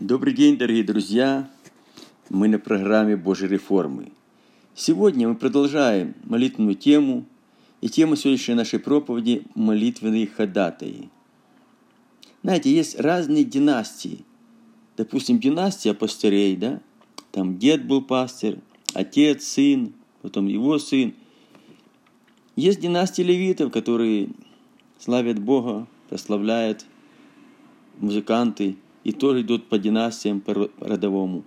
Добрый день, дорогие друзья! Мы на программе Божьей реформы. Сегодня мы продолжаем молитвенную тему, и тема сегодняшней нашей проповеди – молитвенные ходатаи. Знаете, есть разные династии. Допустим, династия пастырей, да? Там дед был пастырь, отец, сын, потом его сын. Есть династии левитов, которые славят Бога, прославляют музыканты – и тоже идут по династиям по родовому.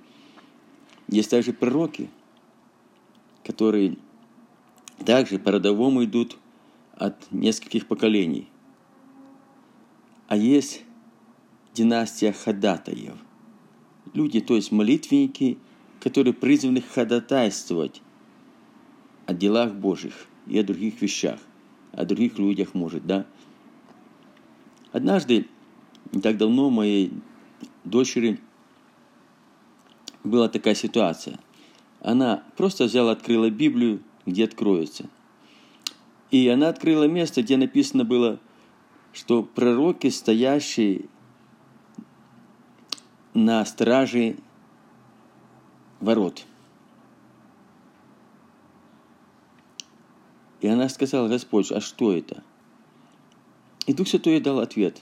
Есть также пророки, которые также по родовому идут от нескольких поколений. А есть династия ходатаев. Люди, то есть молитвенники, которые призваны ходатайствовать о делах Божьих и о других вещах, о других людях, может, да. Однажды, не так давно, моей дочери была такая ситуация. Она просто взяла, открыла Библию, где откроется. И она открыла место, где написано было, что пророки, стоящие на страже ворот. И она сказала, Господь, а что это? И Дух Святой дал ответ.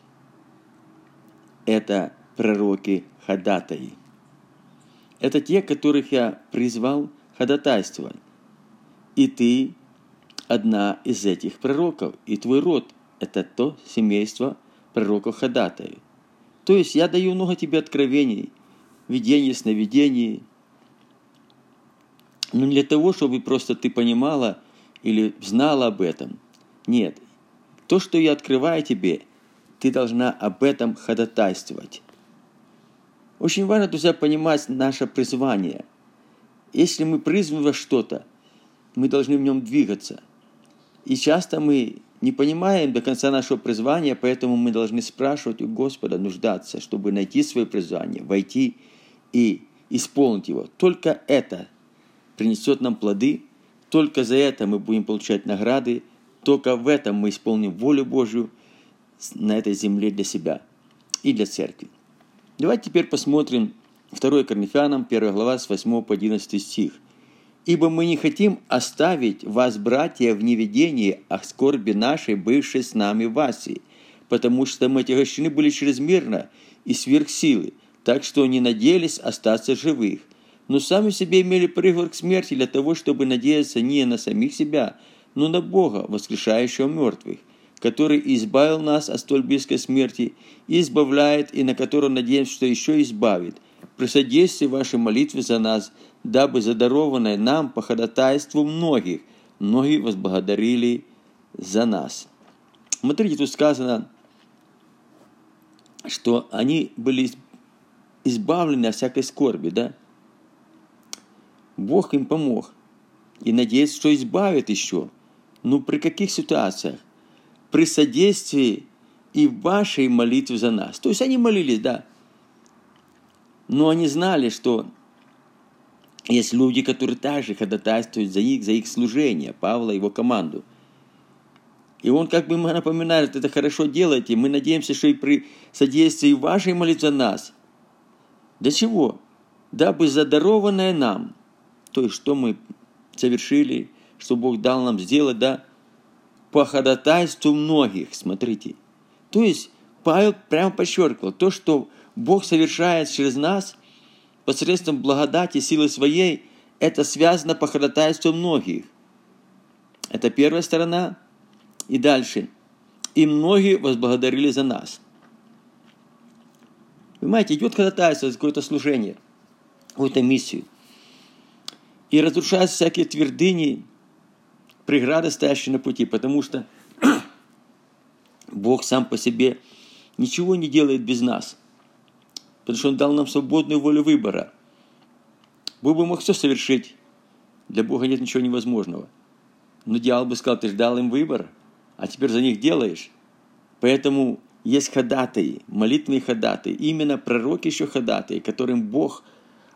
Это пророки ходатаи. Это те, которых я призвал ходатайствовать. И ты одна из этих пророков, и твой род – это то семейство пророков ходатаев. То есть я даю много тебе откровений, видений, сновидений, но не для того, чтобы просто ты понимала или знала об этом. Нет. То, что я открываю тебе, ты должна об этом ходатайствовать. Очень важно, друзья, понимать наше призвание. Если мы призваны во что-то, мы должны в нем двигаться. И часто мы не понимаем до конца нашего призвания, поэтому мы должны спрашивать у Господа, нуждаться, чтобы найти свое призвание, войти и исполнить его. Только это принесет нам плоды, только за это мы будем получать награды, только в этом мы исполним волю Божью на этой земле для себя и для церкви. Давайте теперь посмотрим 2 Коринфянам, 1 глава, с 8 по 11 стих. «Ибо мы не хотим оставить вас, братья, в неведении о скорби нашей, бывшей с нами в Асии, потому что мы отягощены были чрезмерно и сверх силы, так что не надеялись остаться живых, но сами себе имели приговор к смерти для того, чтобы надеяться не на самих себя, но на Бога, воскрешающего мертвых, который избавил нас от столь близкой смерти избавляет, и на которого надеемся, что еще избавит, при содействии вашей молитвы за нас, дабы задарованное нам по ходатайству многих, многие возблагодарили за нас. Смотрите, тут сказано, что они были избавлены от всякой скорби, да? Бог им помог. И надеется, что избавит еще. Ну, при каких ситуациях? При содействии и вашей молитве за нас. То есть они молились, да. Но они знали, что есть люди, которые также ходатайствуют за них, за их служение, Павла и его команду. И он как бы напоминает, это хорошо делаете, мы надеемся, что и при содействии вашей молитвы за нас. Для чего? Дабы задарованное нам, то есть что мы совершили, что Бог дал нам сделать, да, по ходатайству многих, смотрите. То есть Павел прямо подчеркивал, то, что Бог совершает через нас посредством благодати, силы своей, это связано по ходатайству многих. Это первая сторона. И дальше. И многие возблагодарили за нас. Понимаете, идет ходатайство за какое-то служение, какую-то миссию. И разрушаются всякие твердыни, преграды, стоящие на пути, потому что Бог сам по себе ничего не делает без нас, потому что Он дал нам свободную волю выбора. Бог бы мог все совершить, для Бога нет ничего невозможного. Но дьявол бы сказал, ты же дал им выбор, а теперь за них делаешь. Поэтому есть ходатаи, молитвенные ходатаи, именно пророки еще ходатаи, которым Бог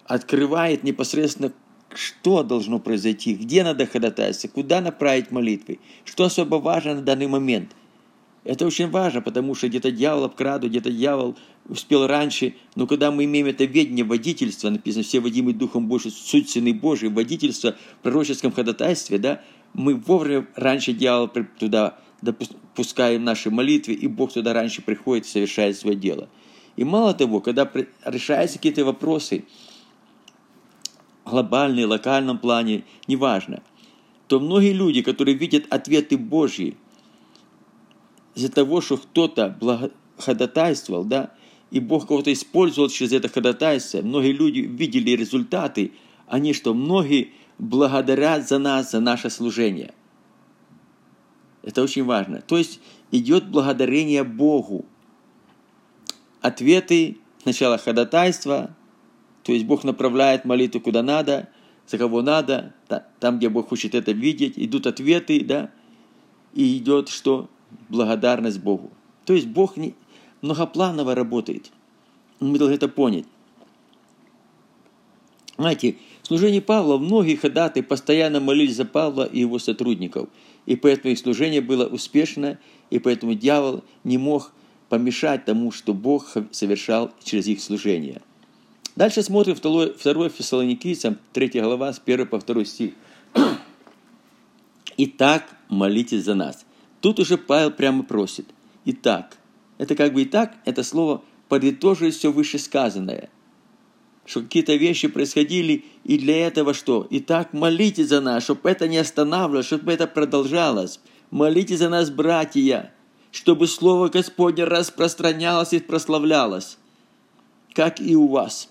открывает непосредственно что должно произойти, где надо ходатайствовать, куда направить молитвы, что особо важно на данный момент. Это очень важно, потому что где-то дьявол обкрадывает, где-то дьявол успел раньше. Но когда мы имеем это ведение водительства, написано, все водимы Духом Божьим, суть Сыны Божий, водительство в пророческом ходатайстве, да, мы вовремя раньше дьявол туда допускаем наши молитвы, и Бог туда раньше приходит и совершает свое дело. И мало того, когда решаются какие-то вопросы, глобальные, локальном плане, неважно, то многие люди, которые видят ответы Божьи, из-за того, что кто-то ходатайствовал, да, и Бог кого-то использовал через это ходатайство, многие люди видели результаты, они что, многие благодарят за нас, за наше служение. Это очень важно. То есть идет благодарение Богу. Ответы, сначала ходатайство, то есть Бог направляет молитву куда надо, за кого надо, там, где Бог хочет это видеть, идут ответы, да, и идет что? Благодарность Богу. То есть Бог не, многопланово работает. Мы должны это понять. Знаете, в служении Павла многие ходаты постоянно молились за Павла и его сотрудников, и поэтому их служение было успешно, и поэтому дьявол не мог помешать тому, что Бог совершал через их служение. Дальше смотрим 2, 2 Фессалоникийцам, 3 глава, с 1 по 2 стих. «Итак, молитесь за нас». Тут уже Павел прямо просит. «Итак». Это как бы «итак» – это слово подытоживает все вышесказанное – что какие-то вещи происходили, и для этого что? Итак, молитесь за нас, чтобы это не останавливалось, чтобы это продолжалось. Молитесь за нас, братья, чтобы Слово Господне распространялось и прославлялось, как и у вас.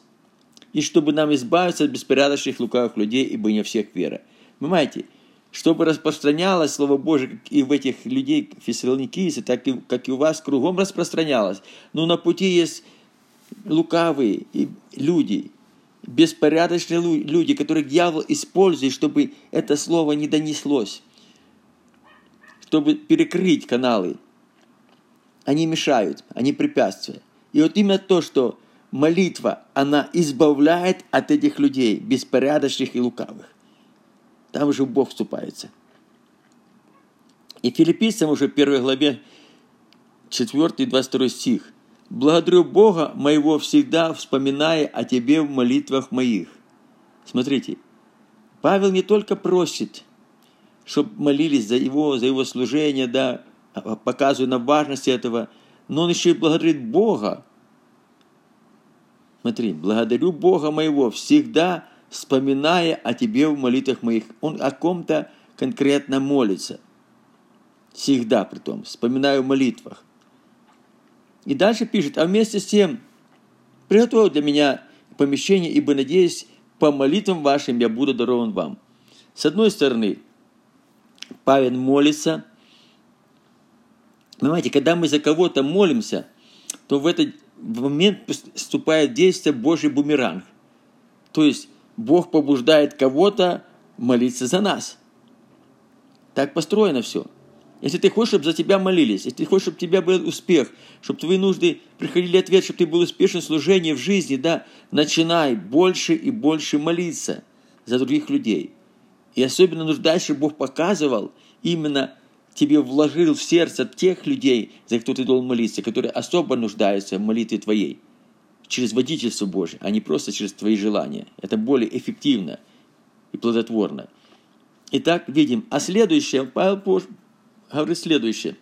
И чтобы нам избавиться от беспорядочных лукавых людей, ибо не всех вера. Понимаете, чтобы распространялось Слово Божие как и в этих людей, фессалоникийцы, так и, как и у вас, кругом распространялось. Но на пути есть лукавые люди, беспорядочные люди, которых дьявол использует, чтобы это слово не донеслось, чтобы перекрыть каналы. Они мешают, они препятствия. И вот именно то, что молитва, она избавляет от этих людей, беспорядочных и лукавых. Там уже Бог вступается. И филиппийцам уже в первой главе 4 и 22 стих. Благодарю Бога моего всегда, вспоминая о Тебе в молитвах моих. Смотрите, Павел не только просит, чтобы молились за его, за его служение, да, показывая на важность этого, но он еще и благодарит Бога. Смотри, благодарю Бога моего, всегда вспоминая о Тебе в молитвах моих. Он о ком-то конкретно молится. Всегда при том, вспоминаю в молитвах. И дальше пишет, а вместе с тем приготовил для меня помещение, ибо, надеюсь, по молитвам вашим я буду дарован вам. С одной стороны, Павел молится. Понимаете, когда мы за кого-то молимся, то в этот момент вступает действие Божий бумеранг. То есть Бог побуждает кого-то молиться за нас. Так построено все. Если ты хочешь, чтобы за тебя молились, если ты хочешь, чтобы у тебя был успех, чтобы твои нужды приходили ответ, чтобы ты был успешен в служении, в жизни, да, начинай больше и больше молиться за других людей. И особенно нуждайся, Бог показывал, именно тебе вложил в сердце тех людей, за кто ты должен молиться, которые особо нуждаются в молитве твоей. Через водительство Божие, а не просто через твои желания. Это более эффективно и плодотворно. Итак, видим. А следующее, Павел говорит следующее.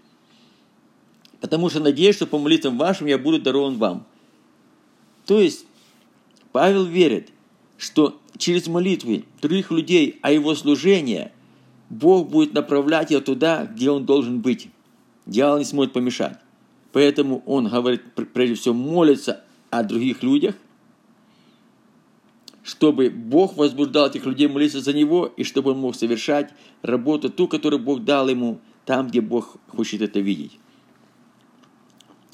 «Потому что надеюсь, что по молитвам вашим я буду дарован вам». То есть, Павел верит, что через молитвы других людей о его служении Бог будет направлять его туда, где он должен быть. Дьявол не сможет помешать. Поэтому он говорит, прежде всего, молится о других людях, чтобы Бог возбуждал этих людей молиться за него, и чтобы он мог совершать работу, ту, которую Бог дал ему – там, где Бог хочет это видеть.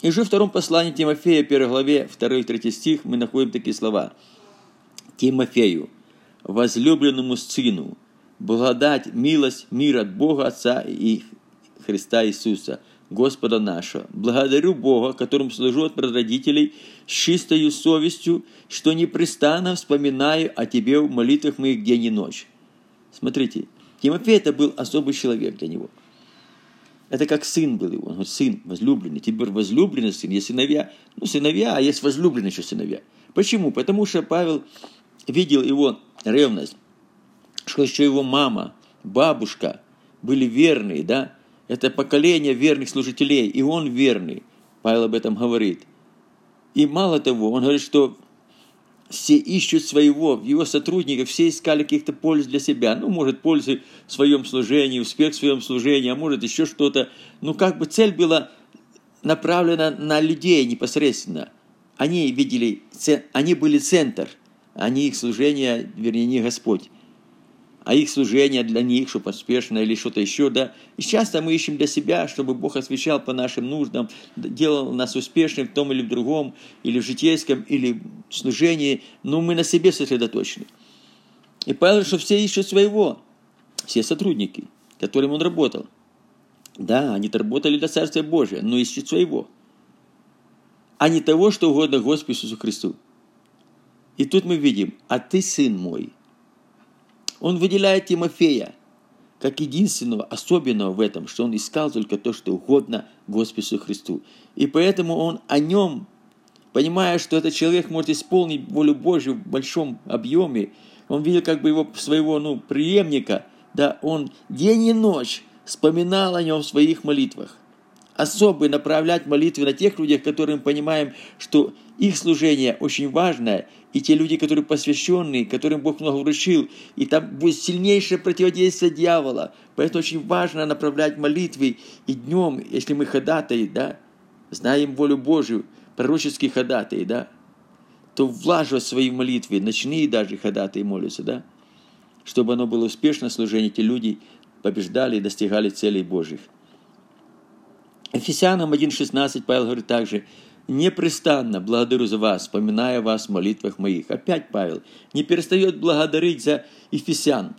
И уже в втором послании Тимофея, первой главе, 2 и 3 стих, мы находим такие слова. Тимофею, возлюбленному сыну, благодать, милость, мир от Бога Отца и Христа Иисуса, Господа нашего. Благодарю Бога, которому служу от родителей с чистой совестью, что непрестанно вспоминаю о Тебе в молитвах моих день и ночь. Смотрите, Тимофей это был особый человек для него – Это как сын был его. Он говорит, сын, возлюбленный. Теперь возлюбленный сын, есть сыновья. Ну, сыновья, а есть возлюбленные еще сыновья. Почему? Потому что Павел видел его ревность, что еще его мама, бабушка были верные, да? Это поколение верных служителей, и он верный. Павел об этом говорит. И мало того, он говорит, что все ищут своего, его сотрудниках все искали каких-то польз для себя. Ну, может, пользы в своем служении, успех в своем служении, а может, еще что-то. Ну, как бы цель была направлена на людей непосредственно. Они видели, они были центр, а не их служение, вернее, не Господь а их служение для них, чтобы успешно или что-то еще, да. И часто мы ищем для себя, чтобы Бог освещал по нашим нуждам, делал нас успешными в том или в другом, или в житейском, или в служении, но мы на себе сосредоточены. И Павел, что все ищут своего, все сотрудники, которым он работал. Да, они работали для Царствия Божия, но ищут своего, а не того, что угодно Господу Иисусу Христу. И тут мы видим, а ты, сын мой, он выделяет Тимофея как единственного, особенного в этом, что он искал только то, что угодно Господу Христу. И поэтому он о нем, понимая, что этот человек может исполнить волю Божью в большом объеме, он видел как бы его своего ну, преемника, да, он день и ночь вспоминал о нем в своих молитвах. Особо направлять молитвы на тех людях, которым понимаем, что их служение очень важное, и те люди, которые посвященные, которым Бог много вручил, и там будет сильнейшее противодействие дьявола. Поэтому очень важно направлять молитвы и днем, если мы ходатаи, да, знаем волю Божию, пророческие ходатаи, да, то влаживать свои молитвы, ночные даже ходатаи молятся, да, чтобы оно было успешно служение, эти люди побеждали и достигали целей Божьих. Ефесянам 1.16 Павел говорит также – непрестанно благодарю за вас, вспоминая вас в молитвах моих. Опять Павел не перестает благодарить за Ефесян.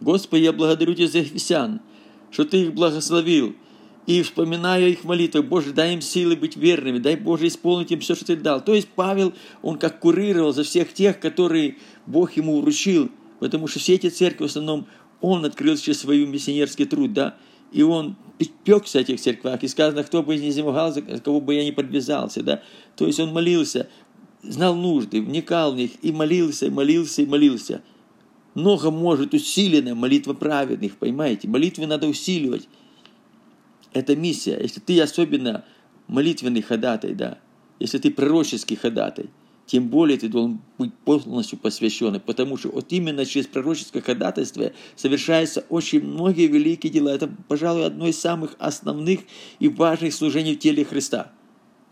Господи, я благодарю Тебя за Ефесян, что Ты их благословил. И вспоминая их молитвы, Боже, дай им силы быть верными, дай Боже исполнить им все, что Ты дал. То есть Павел, он как курировал за всех тех, которые Бог ему вручил, потому что все эти церкви в основном он открыл через свой миссионерский труд, да, и он пекся в этих церквах, и сказано, кто бы не изнемогал, за кого бы я не подвязался, да, то есть он молился, знал нужды, вникал в них, и молился, и молился, и молился. Много может усилена молитва праведных, понимаете? Молитвы надо усиливать. Это миссия. Если ты особенно молитвенный ходатай, да, если ты пророческий ходатай – тем более ты должен быть полностью посвященным, потому что вот именно через пророческое ходатайство совершаются очень многие великие дела. Это, пожалуй, одно из самых основных и важных служений в теле Христа.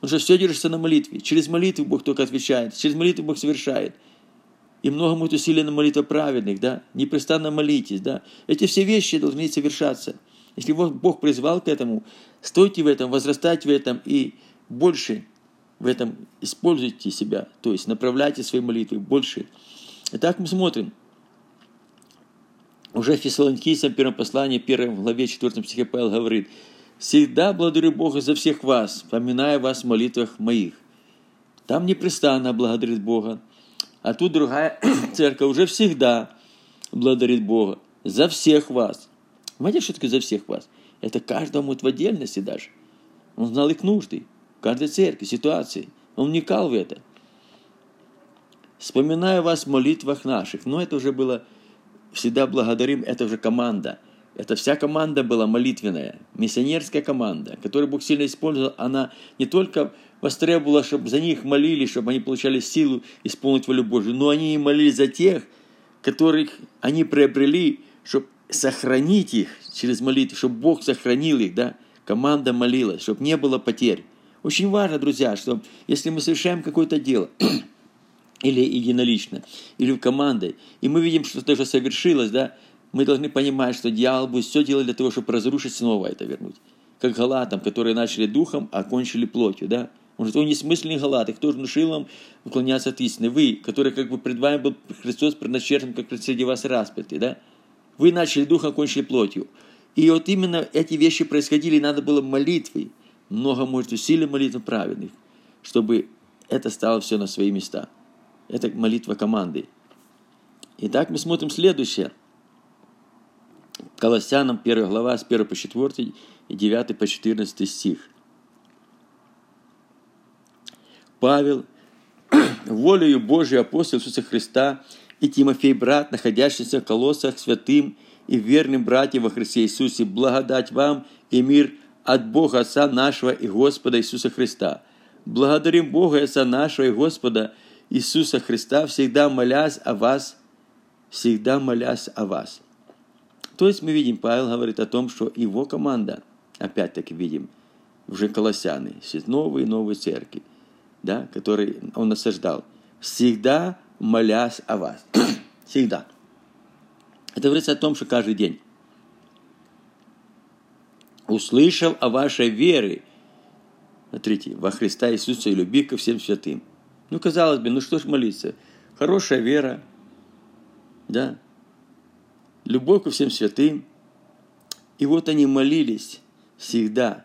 Потому что все держится на молитве. Через молитву Бог только отвечает, через молитву Бог совершает. И много будет усилия на молитву праведных, да, непрестанно молитесь, да. Эти все вещи должны совершаться. Если Бог призвал к этому, стойте в этом, возрастайте в этом и больше в этом используйте себя, то есть направляйте свои молитвы больше. Итак, мы смотрим. Уже в Фессалоникийцам, первом послании, первом главе, 4 стихе Павел говорит, «Всегда благодарю Бога за всех вас, поминая вас в молитвах моих». Там непрестанно благодарит Бога. А тут другая церковь уже всегда благодарит Бога за всех вас. Понимаете, что такое за всех вас? Это каждому в отдельности даже. Он знал их нужды каждой церкви, ситуации. Он вникал в это. Вспоминая вас в молитвах наших. Но это уже было, всегда благодарим, это уже команда. Это вся команда была молитвенная, миссионерская команда, которую Бог сильно использовал. Она не только востребовала, чтобы за них молились, чтобы они получали силу исполнить волю Божию, но они и молились за тех, которых они приобрели, чтобы сохранить их через молитву, чтобы Бог сохранил их, да, команда молилась, чтобы не было потерь. Очень важно, друзья, что если мы совершаем какое-то дело, или единолично, или в команде, и мы видим, что это уже совершилось, да, мы должны понимать, что дьявол будет все делать для того, чтобы разрушить снова это вернуть. Как галатам, которые начали духом, а кончили плотью, да. Он говорит, вы несмысленные галаты, кто же внушил вам уклоняться от истины? Вы, которые как бы пред вами был Христос предначертан, как среди вас распятый, да. Вы начали духом, кончили плотью. И вот именно эти вещи происходили, надо было молитвой, много может усилий молитвы праведных, чтобы это стало все на свои места. Это молитва команды. Итак, мы смотрим следующее. Колоссянам 1 глава с 1 по 4 и 9 по 14 стих. Павел, волею Божию апостол Иисуса Христа и Тимофей, брат, находящийся в колоссах святым и верным братьям во Христе Иисусе, благодать вам и мир от Бога Отца нашего и Господа Иисуса Христа. Благодарим Бога Отца нашего и Господа Иисуса Христа, всегда молясь о вас, всегда молясь о вас. То есть мы видим, Павел говорит о том, что его команда, опять-таки видим, уже колоссяны, новые и новые церкви, да, которые он насаждал, всегда молясь о вас. всегда. Это говорится о том, что каждый день услышал о вашей вере, смотрите, во Христа Иисуса и любви ко всем святым. Ну, казалось бы, ну что ж молиться? Хорошая вера, да, любовь ко всем святым. И вот они молились всегда,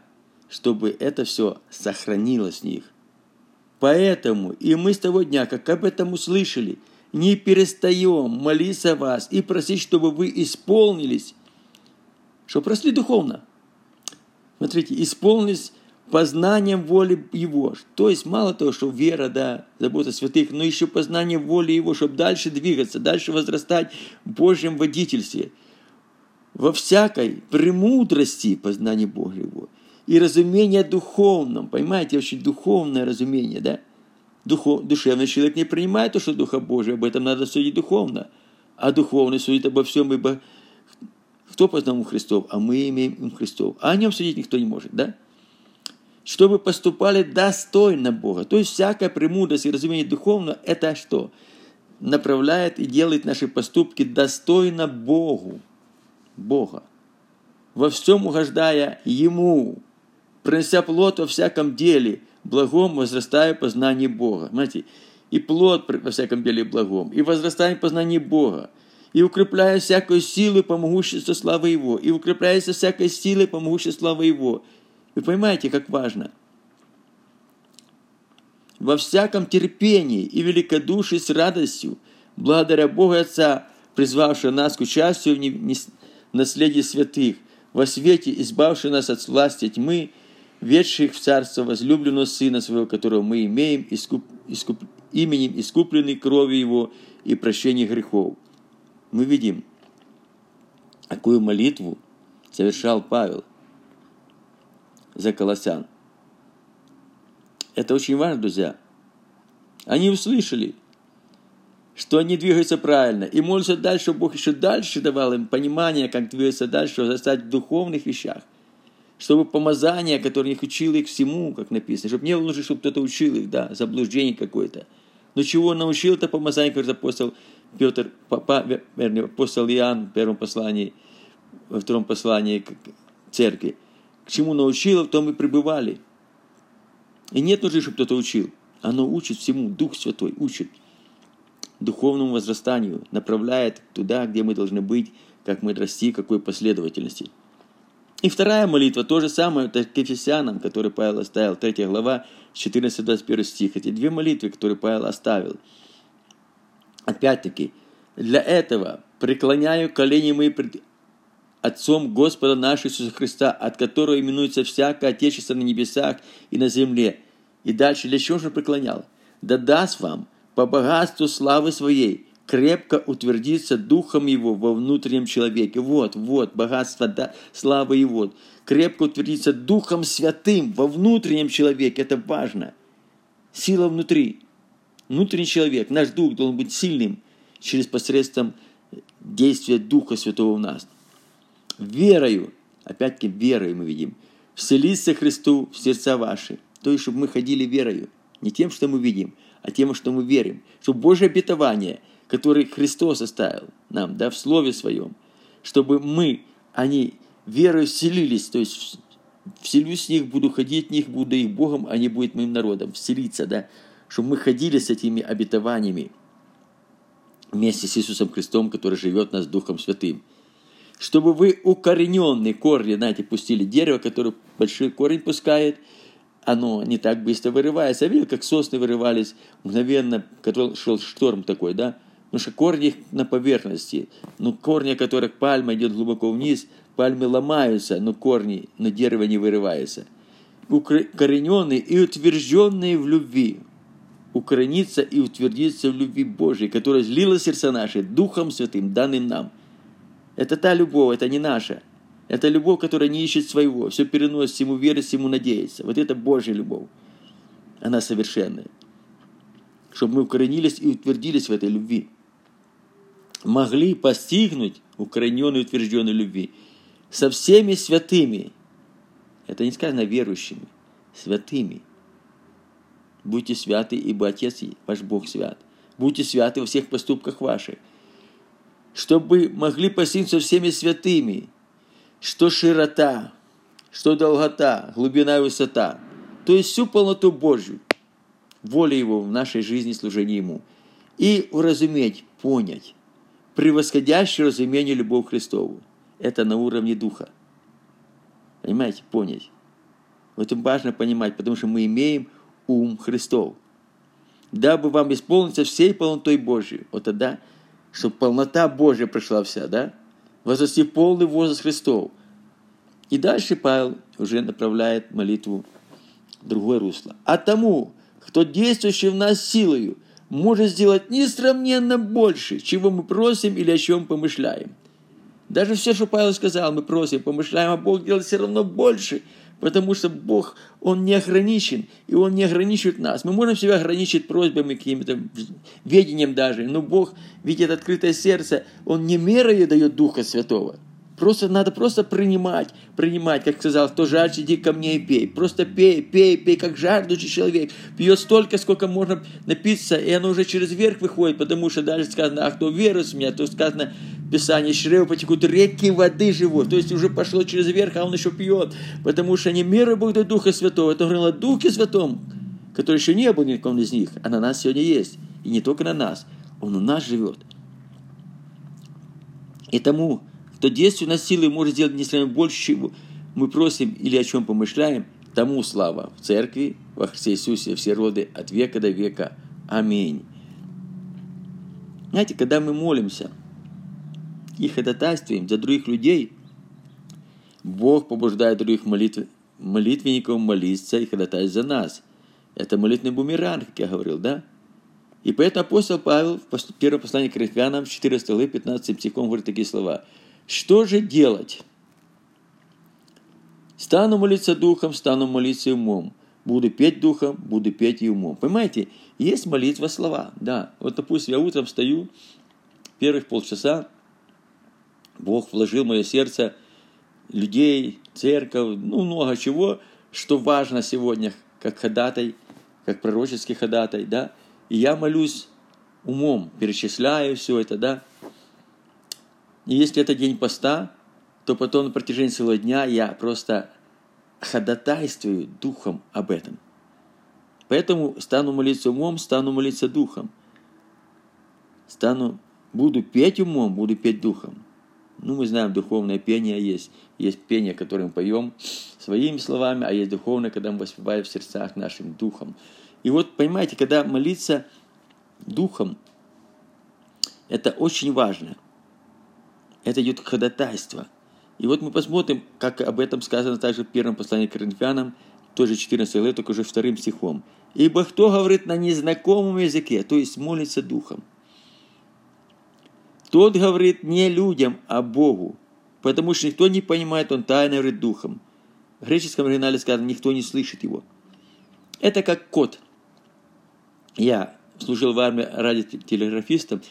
чтобы это все сохранилось в них. Поэтому и мы с того дня, как об этом услышали, не перестаем молиться вас и просить, чтобы вы исполнились, чтобы росли духовно. Смотрите, исполнились познанием воли Его. То есть мало того, что вера, да, забота святых, но еще познание воли Его, чтобы дальше двигаться, дальше возрастать в Божьем водительстве. Во всякой премудрости познания Божьего и разумение духовном. Понимаете, очень духовное разумение, да? Духов, душевный человек не принимает то, что Духа Божия, об этом надо судить духовно. А духовный судит обо всем, ибо кто познал Христов? А мы имеем им Христов. А о нем судить никто не может, да? Чтобы поступали достойно Бога. То есть всякая премудрость и разумение духовно – это что? Направляет и делает наши поступки достойно Богу. Бога. Во всем угождая Ему, принося плод во всяком деле, благом возрастая познание Бога. Знаете, и плод во всяком деле благом, и возрастая познание Бога, и укрепляя всякую силу по могуществу славы Его, и укрепляется всякой силой по могуществу славы Его. Вы понимаете, как важно? Во всяком терпении и великодушии с радостью, благодаря Богу Отца, призвавшего нас к участию в наследии святых, во свете, избавший нас от власти тьмы, ведших в царство возлюбленного Сына Своего, которого мы имеем, искуп, искуп, именем искупленной кровью Его и прощения грехов мы видим, какую молитву совершал Павел за колоссян. Это очень важно, друзья. Они услышали, что они двигаются правильно, и молятся дальше, Бог еще дальше давал им понимание, как двигаться дальше, возрастать в духовных вещах, чтобы помазание, которое их учило их всему, как написано, чтобы не было нужно, чтобы кто-то учил их, да, заблуждение какое-то. Но чего он научил, это помазание, как апостол Петр, папа, вернее, апостол Иоанн в первом послании, во втором послании к церкви, к чему научил, в том и пребывали. И нет нужды, чтобы кто-то учил. Оно учит всему, Дух Святой учит духовному возрастанию, направляет туда, где мы должны быть, как мы расти, какой последовательности. И вторая молитва, то же самое, это к Ефесянам, который Павел оставил, 3 глава, 14-21 стих. Эти две молитвы, которые Павел оставил – Опять-таки, для этого преклоняю колени мои пред Отцом Господа нашего Иисуса Христа, от которого именуется всякое Отечество на небесах и на земле. И дальше, для чего же преклонял? Да даст вам по богатству славы своей крепко утвердиться духом его во внутреннем человеке. Вот, вот, богатство да, славы его. Крепко утвердиться духом святым во внутреннем человеке. Это важно. Сила внутри внутренний человек, наш дух должен быть сильным через посредством действия Духа Святого в нас. Верою, опять-таки верой мы видим, вселиться Христу в сердца ваши. То есть, чтобы мы ходили верою. Не тем, что мы видим, а тем, что мы верим. Чтобы Божье обетование, которое Христос оставил нам, да, в Слове Своем, чтобы мы, они верою вселились, то есть вселюсь с них, буду ходить в них, буду их Богом, они будут моим народом. Вселиться, да, чтобы мы ходили с этими обетованиями вместе с Иисусом Христом, который живет нас Духом Святым. Чтобы вы укорененные корни, знаете, пустили дерево, которое большой корень пускает, оно не так быстро вырывается. Я видел, как сосны вырывались мгновенно, когда шел шторм такой, да? Потому что корни на поверхности. Но корни, которых пальма идет глубоко вниз, пальмы ломаются, но корни, но дерево не вырывается. Укорененные и утвержденные в любви. Укорениться и утвердиться в любви Божьей, которая злила сердца наши Духом Святым, данным нам. Это та любовь, это не наша. Это любовь, которая не ищет своего, все переносит, всему верит, всему надеется. Вот это Божья любовь. Она совершенная. Чтобы мы укоренились и утвердились в этой любви. Могли постигнуть укорененной утвержденной любви со всеми святыми. Это не сказано верующими, святыми. Будьте святы, ибо Отец ваш Бог свят. Будьте святы во всех поступках ваших. Чтобы могли постигнуть со всеми святыми, что широта, что долгота, глубина и высота. То есть всю полноту Божью, воля Его в нашей жизни, служении Ему. И уразуметь, понять, превосходящее разумение любовь Христову. Это на уровне духа. Понимаете, понять. Вот это важно понимать, потому что мы имеем ум Христов. Дабы вам исполниться всей полнотой Божьей. Вот тогда, чтобы полнота Божья пришла вся, да? Возрасти полный возраст Христов. И дальше Павел уже направляет молитву в другое русло. А тому, кто действующий в нас силою, может сделать несравненно больше, чего мы просим или о чем помышляем. Даже все, что Павел сказал, мы просим, помышляем, а Бог делает все равно больше, потому что Бог, Он не ограничен, и Он не ограничивает нас. Мы можем себя ограничить просьбами, каким-то ведением даже, но Бог видит открытое сердце, Он не мерою дает Духа Святого – Просто надо просто принимать, принимать, как сказал, кто жаждет, иди ко мне и пей. Просто пей, пей, пей, как жаждущий человек. Пьет столько, сколько можно напиться, и оно уже через верх выходит, потому что даже сказано, а кто верует в меня, то сказано, Писание, через потекут реки воды живут. То есть уже пошло через верх, а он еще пьет, потому что не мера Бог до Духа Святого. Это говорило Духе Святом, который еще не был ником из них, а на нас сегодня есть. И не только на нас, он у нас живет. И тому кто действует силы может сделать несравненно больше, чего мы просим или о чем помышляем, тому слава в церкви, во Христе Иисусе, все роды от века до века. Аминь. Знаете, когда мы молимся и ходатайствуем за других людей, Бог побуждает других молитв... молитвенников молиться и ходатайствовать за нас. Это молитвенный бумеранг, как я говорил, да? И поэтому апостол Павел в первом послании к Коринфянам, 14 главе, 15 стихом говорит такие слова – что же делать? Стану молиться духом, стану молиться умом. Буду петь духом, буду петь и умом. Понимаете, есть молитва слова. Да, вот, допустим, я утром встаю, первых полчаса, Бог вложил в мое сердце людей, церковь, ну, много чего, что важно сегодня, как ходатай, как пророческий ходатай, да. И я молюсь умом, перечисляю все это, да. И если это день поста, то потом на протяжении целого дня я просто ходатайствую духом об этом. Поэтому стану молиться умом, стану молиться духом. Стану, буду петь умом, буду петь духом. Ну, мы знаем, духовное пение есть. Есть пение, которое мы поем своими словами, а есть духовное, когда мы воспеваем в сердцах нашим духом. И вот, понимаете, когда молиться духом, это очень важно – это идет ходатайство. И вот мы посмотрим, как об этом сказано также в первом послании к Коринфянам, тоже 14 главе, только уже вторым стихом. «Ибо кто говорит на незнакомом языке, то есть молится духом, тот говорит не людям, а Богу, потому что никто не понимает, он тайно говорит духом». В греческом оригинале сказано, никто не слышит его. Это как код. Я служил в армии радиотелеграфистом,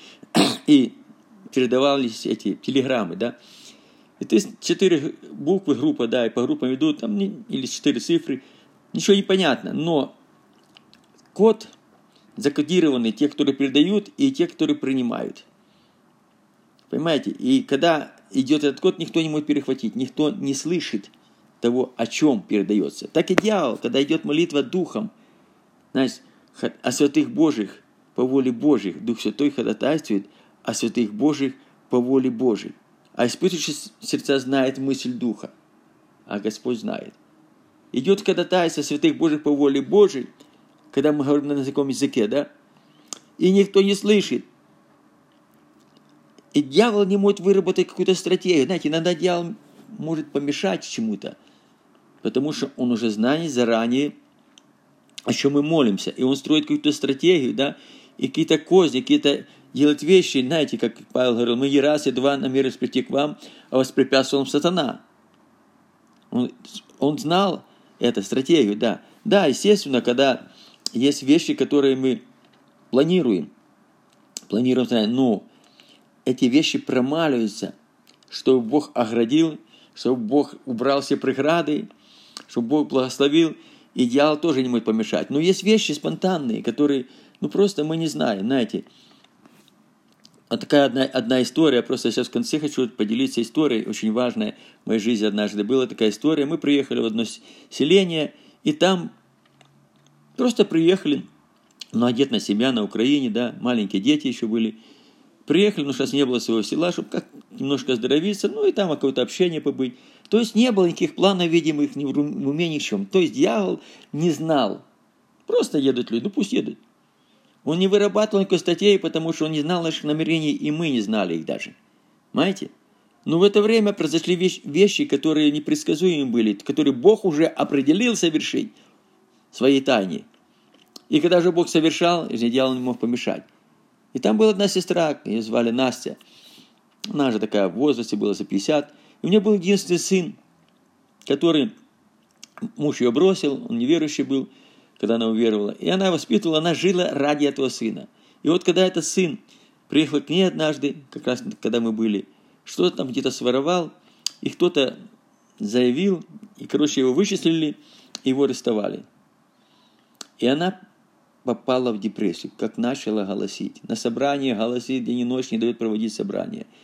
и передавались эти телеграммы, да. И есть четыре буквы группа, да, и по группам идут, там, или четыре цифры, ничего не понятно, но код закодированный, те, которые передают, и те, которые принимают. Понимаете? И когда идет этот код, никто не может перехватить, никто не слышит того, о чем передается. Так и дьявол, когда идет молитва духом, знаешь, о святых Божьих, по воле Божьих, Дух Святой ходатайствует о святых Божьих по воле Божьей. А испытывающий сердца знает мысль Духа, а Господь знает. Идет ходатайство святых Божьих по воле Божьей, когда мы говорим на таком языке, да? И никто не слышит. И дьявол не может выработать какую-то стратегию. Знаете, иногда дьявол может помешать чему-то, потому что он уже знает заранее, о чем мы молимся, и он строит какую-то стратегию, да, и какие-то козни, какие-то делать вещи, знаете, как Павел говорил, мы не раз и два намерились прийти к вам, а воспрепятствовал вам сатана. Он, он знал эту стратегию, да. Да, естественно, когда есть вещи, которые мы планируем, планируем, но эти вещи промаливаются, чтобы Бог оградил, чтобы Бог убрал все преграды, чтобы Бог благословил, и дьявол тоже не может помешать. Но есть вещи спонтанные, которые, ну просто мы не знаем, знаете. Вот такая одна, одна история, просто сейчас в конце хочу поделиться историей, очень важная в моей жизни однажды была такая история. Мы приехали в одно селение, и там просто приехали, ну, одет на себя на Украине, да, маленькие дети еще были. Приехали, но сейчас не было своего села, чтобы как немножко оздоровиться, ну и там какое-то общение побыть. То есть не было никаких планов видимых ни в уме, ни в чем. То есть дьявол не знал. Просто едут люди, ну пусть едут. Он не вырабатывал никакой статей, потому что он не знал наших намерений, и мы не знали их даже. Понимаете? Но в это время произошли вещи, которые непредсказуемы были, которые Бог уже определил совершить в своей тайне. И когда же Бог совершал, дьявол не мог помешать. И там была одна сестра, ее звали Настя. Она же такая в возрасте, была за 50. И у нее был единственный сын, который муж ее бросил, он неверующий был, когда она уверовала. И она воспитывала, она жила ради этого сына. И вот когда этот сын приехал к ней однажды, как раз когда мы были, что-то там где-то своровал, и кто-то заявил, и, короче, его вычислили, его арестовали. И она попала в депрессию, как начала голосить. На собрании голосит день и ночь, не дает проводить собрание –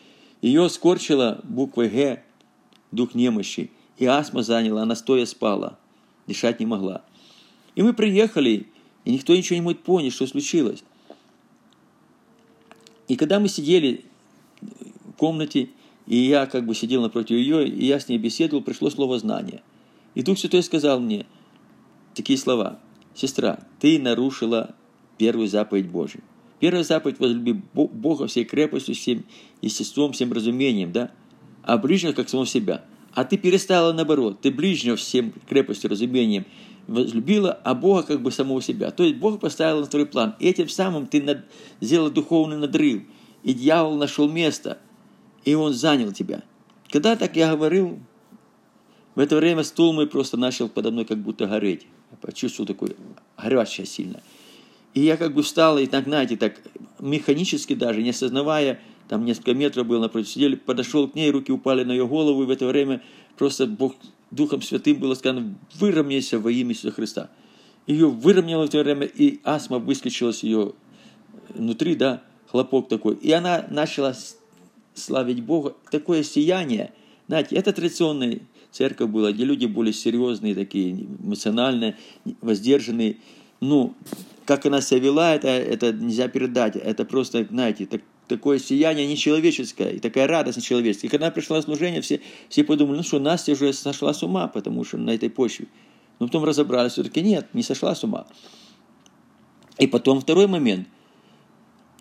ее скорчила буквой «Г», дух немощи, и астма заняла, она стоя спала, дышать не могла. И мы приехали, и никто ничего не может понять, что случилось. И когда мы сидели в комнате, и я как бы сидел напротив ее, и я с ней беседовал, пришло слово знания. И Дух Святой сказал мне такие слова. «Сестра, ты нарушила первую заповедь Божию. Первая заповедь – возлюби Бога всей крепостью, всем естеством, всем разумением, да? А ближнего, как самого себя. А ты перестала наоборот. Ты ближнего всем крепостью, разумением возлюбила, а Бога как бы самого себя. То есть Бог поставил на второй план. И этим самым ты над... сделал духовный надрыв. И дьявол нашел место, и он занял тебя. Когда так я говорил, в это время стул мой просто начал подо мной как будто гореть. Я почувствовал такое горячее сильно. И я как бы встал, и так, знаете, так механически даже, не осознавая, там несколько метров было напротив, сидели, подошел к ней, руки упали на ее голову, и в это время просто Бог Духом Святым было сказано, выровняйся во имя Иисуса Христа. Ее выровняло в это время, и астма выскочила ее внутри, да, хлопок такой. И она начала славить Бога. Такое сияние, знаете, это традиционная церковь была, где люди более серьезные, такие эмоциональные, воздержанные. Ну, как она себя вела, это, это нельзя передать. Это просто, знаете, так, такое сияние нечеловеческое, и такая радость нечеловеческая. И когда пришла служение, все, все подумали, ну что, Настя уже сошла с ума, потому что на этой почве. Но потом разобрались, все-таки нет, не сошла с ума. И потом второй момент.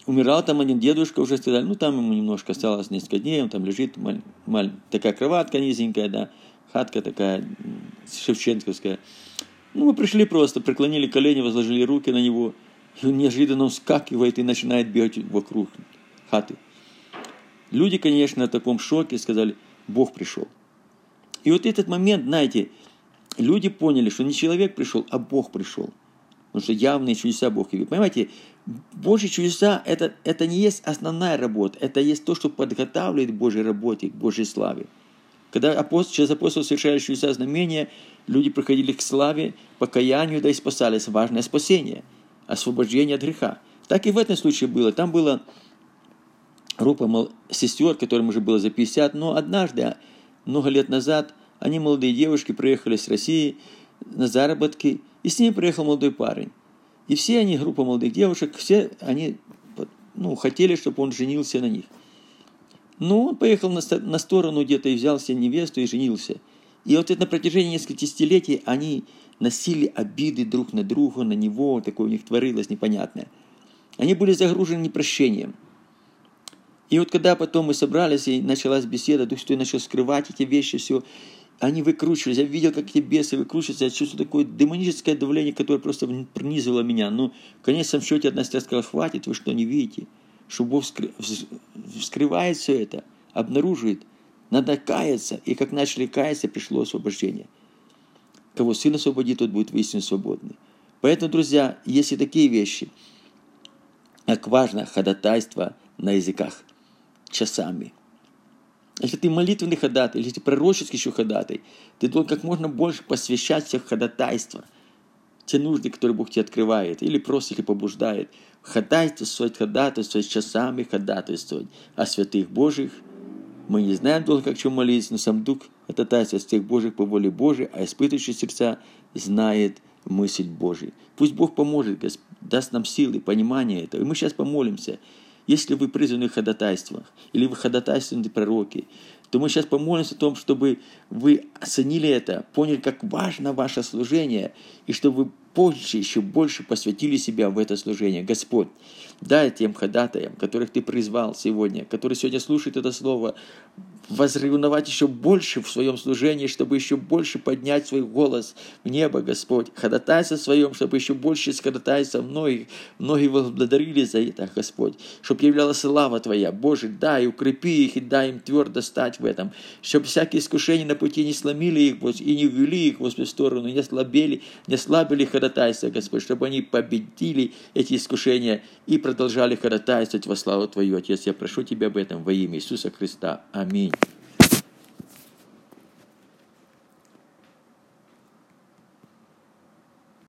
Умирал там один дедушка, уже сказали, ну там ему немножко осталось несколько дней, он там лежит, маль, маль, такая кроватка низенькая, да, хатка такая шевченковская. Ну, мы пришли просто, преклонили колени, возложили руки на него, и он неожиданно вскакивает и начинает бегать вокруг хаты. Люди, конечно, в таком шоке сказали, Бог пришел. И вот этот момент, знаете, люди поняли, что не человек пришел, а Бог пришел. Потому что явные чудеса Бог явил. Понимаете, Божьи чудеса это, это не есть основная работа, это есть то, что подготавливает к Божьей работе, к Божьей славе. Когда апостол, через апостол совершали чудеса знамения, люди приходили к славе, покаянию, да и спасались. Важное спасение, освобождение от греха. Так и в этом случае было. Там была группа сестер, которым уже было за 50, но однажды, много лет назад, они, молодые девушки, приехали с России на заработки, и с ними приехал молодой парень. И все они, группа молодых девушек, все они ну, хотели, чтобы он женился на них. Но он поехал на, на сторону где-то и взял себе невесту и женился. И вот это на протяжении нескольких десятилетий они носили обиды друг на друга, на него, такое у них творилось непонятное. Они были загружены непрощением. И вот когда потом мы собрались, и началась беседа, Дух Святой начал скрывать эти вещи, все, они выкручивались. Я видел, как эти бесы выкручиваются. Я чувствую такое демоническое давление, которое просто пронизывало меня. Но в конечном счете одна сестра сказала, хватит, вы что, не видите? Что Бог вскрывает все это, обнаруживает. Надо каяться. И как начали каяться, пришло освобождение. Кого Сын освободит, тот будет воистину свободный. Поэтому, друзья, если такие вещи, как важно ходатайство на языках часами. Если ты молитвенный ходатай, если ты пророческий еще ходатай, ты должен как можно больше посвящать всех ходатайства, те нужды, которые Бог тебе открывает, или просто или побуждает. Ходатайствовать, ходатайствовать, часами ходатайствовать о святых Божьих. Мы не знаем долго, как чем молиться, но сам Дух ходатайствует святых Божьих по воле Божией, а испытывающий сердца знает мысль Божия. Пусть Бог поможет, даст нам силы, понимание этого. И мы сейчас помолимся. Если вы призваны в ходатайствах, или вы ходатайственные пророки, то мы сейчас помолимся о том, чтобы вы оценили это, поняли, как важно ваше служение, и чтобы вы позже еще больше посвятили себя в это служение. Господь, дай тем ходатаям, которых Ты призвал сегодня, которые сегодня слушают это слово, возревновать еще больше в своем служении, чтобы еще больше поднять свой голос в небо, Господь. Ходатайство своем, чтобы еще больше с ходатайства многих, многие благодарили за это, Господь. Чтобы являлась слава Твоя. Боже, дай, укрепи их и дай им твердо стать в этом. Чтобы всякие искушения на пути не сломили их, Господь, и не ввели их, в сторону, не ослабели, не ослабили ходатайство, Господь, чтобы они победили эти искушения и продолжали ходатайствовать во славу Твою, Отец. Я прошу Тебя об этом во имя Иисуса Христа. Аминь.